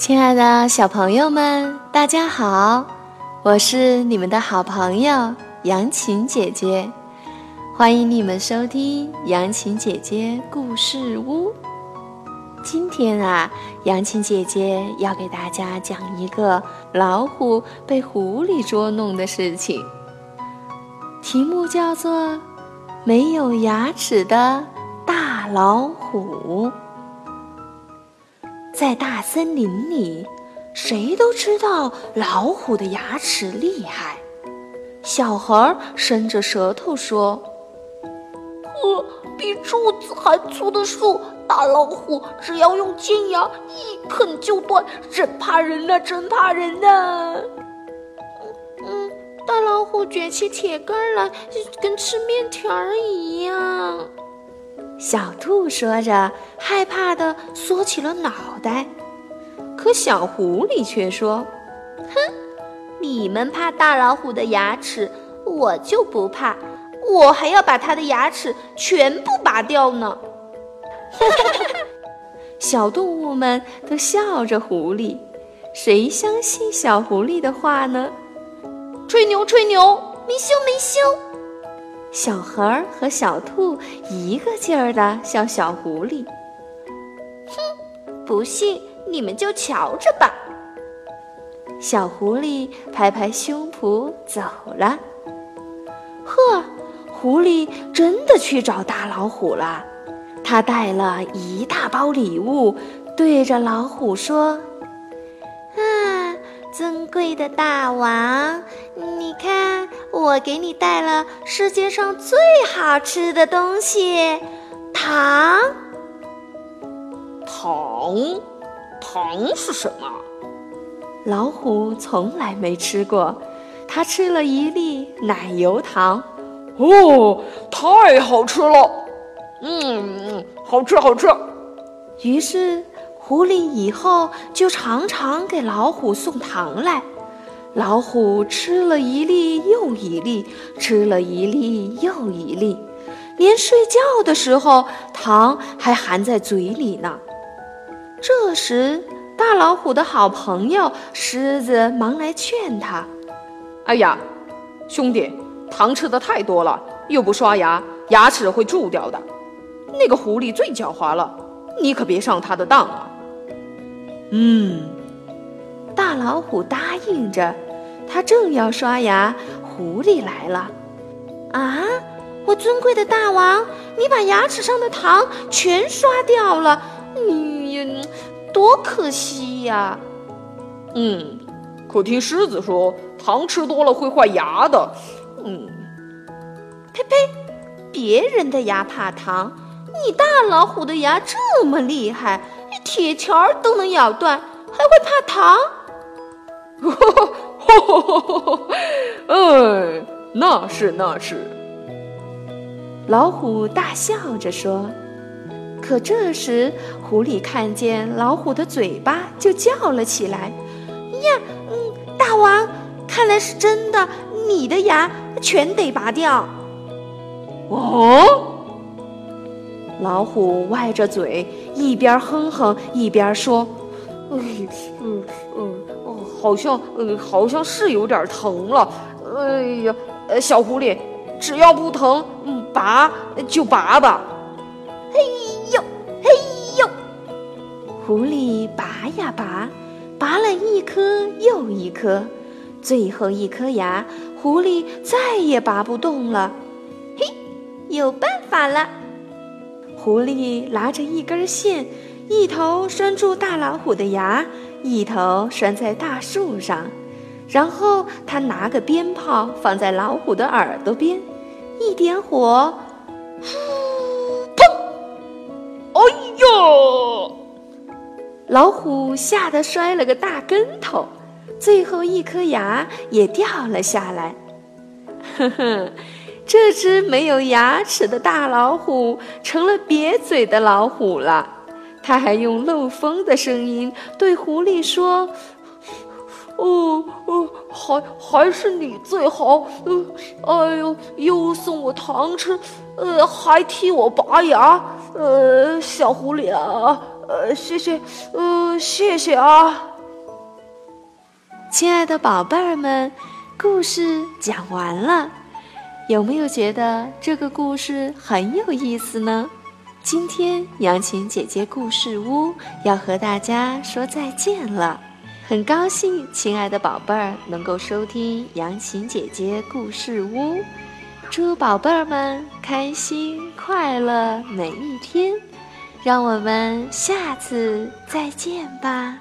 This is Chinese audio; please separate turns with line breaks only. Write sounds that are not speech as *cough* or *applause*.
亲爱的小朋友们，大家好！我是你们的好朋友杨琴姐姐，欢迎你们收听杨琴姐姐故事屋。今天啊，杨琴姐姐要给大家讲一个老虎被狐狸捉弄的事情，题目叫做《没有牙齿的大老虎》。在大森林里，谁都知道老虎的牙齿厉害。小猴伸着舌头说：“
呵，比柱子还粗的树，大老虎只要用尖牙一啃就断，真怕人呐，真怕人呐！”
嗯，大老虎卷起铁杆来，跟吃面条一样。
小兔说着，害怕的缩起了脑袋。可小狐狸却说：“
哼，你们怕大老虎的牙齿，我就不怕，我还要把它的牙齿全部拔掉呢！” *laughs*
小动物们都笑着狐狸，谁相信小狐狸的话呢？
吹牛，吹牛，没羞，没羞。
小猴儿和小兔一个劲儿地笑小狐狸。
哼，不信你们就瞧着吧。
小狐狸拍拍胸脯走了。呵，狐狸真的去找大老虎了。他带了一大包礼物，对着老虎说：“
啊，尊贵的大王，你看。”我给你带了世界上最好吃的东西——糖。
糖，糖是什么？
老虎从来没吃过，它吃了一粒奶油糖。
哦，太好吃了！嗯，好吃，好吃。
于是，狐狸以后就常常给老虎送糖来。老虎吃了一粒又一粒，吃了一粒又一粒，连睡觉的时候糖还含在嘴里呢。这时，大老虎的好朋友狮子忙来劝他：“
哎呀，兄弟，糖吃的太多了，又不刷牙，牙齿会蛀掉的。那个狐狸最狡猾了，你可别上他的当啊。”
嗯。大老虎答应着，他正要刷牙，狐狸来了。
啊，我尊贵的大王，你把牙齿上的糖全刷掉了，哎呀，多可惜呀！
嗯，可听狮子说，糖吃多了会坏牙的。嗯，
呸呸，别人的牙怕糖，你大老虎的牙这么厉害，铁条都能咬断，还会怕糖？*laughs*
哈，哎，那是那是。
老虎大笑着说。可这时，狐狸看见老虎的嘴巴，就叫了起来：“
呀，嗯，大王，看来是真的，你的牙全得拔掉。”
哦，
老虎歪着嘴，一边哼哼一边说：“
嗯，嗯嗯。”好像，嗯，好像是有点疼了。哎呀，呃，小狐狸，只要不疼，嗯，拔就拔吧。
嘿呦，嘿呦，
狐狸拔呀拔，拔了一颗又一颗，最后一颗牙，狐狸再也拔不动了。
嘿，有办法了！
狐狸拿着一根线，一头拴住大老虎的牙。一头拴在大树上，然后他拿个鞭炮放在老虎的耳朵边，一点火，
呼，砰！哎呦！
老虎吓得摔了个大跟头，最后一颗牙也掉了下来。*laughs* 呵呵，这只没有牙齿的大老虎成了瘪嘴的老虎了。他还用漏风的声音对狐狸说：“
哦哦，还还是你最好。呃，哎呦，又送我糖吃，呃，还替我拔牙。呃，小狐狸啊，呃，谢谢，呃，谢谢啊。
亲爱的宝贝儿们，故事讲完了，有没有觉得这个故事很有意思呢？今天杨琴姐姐故事屋要和大家说再见了，很高兴亲爱的宝贝儿能够收听杨琴姐姐故事屋，祝宝贝儿们开心快乐每一天，让我们下次再见吧。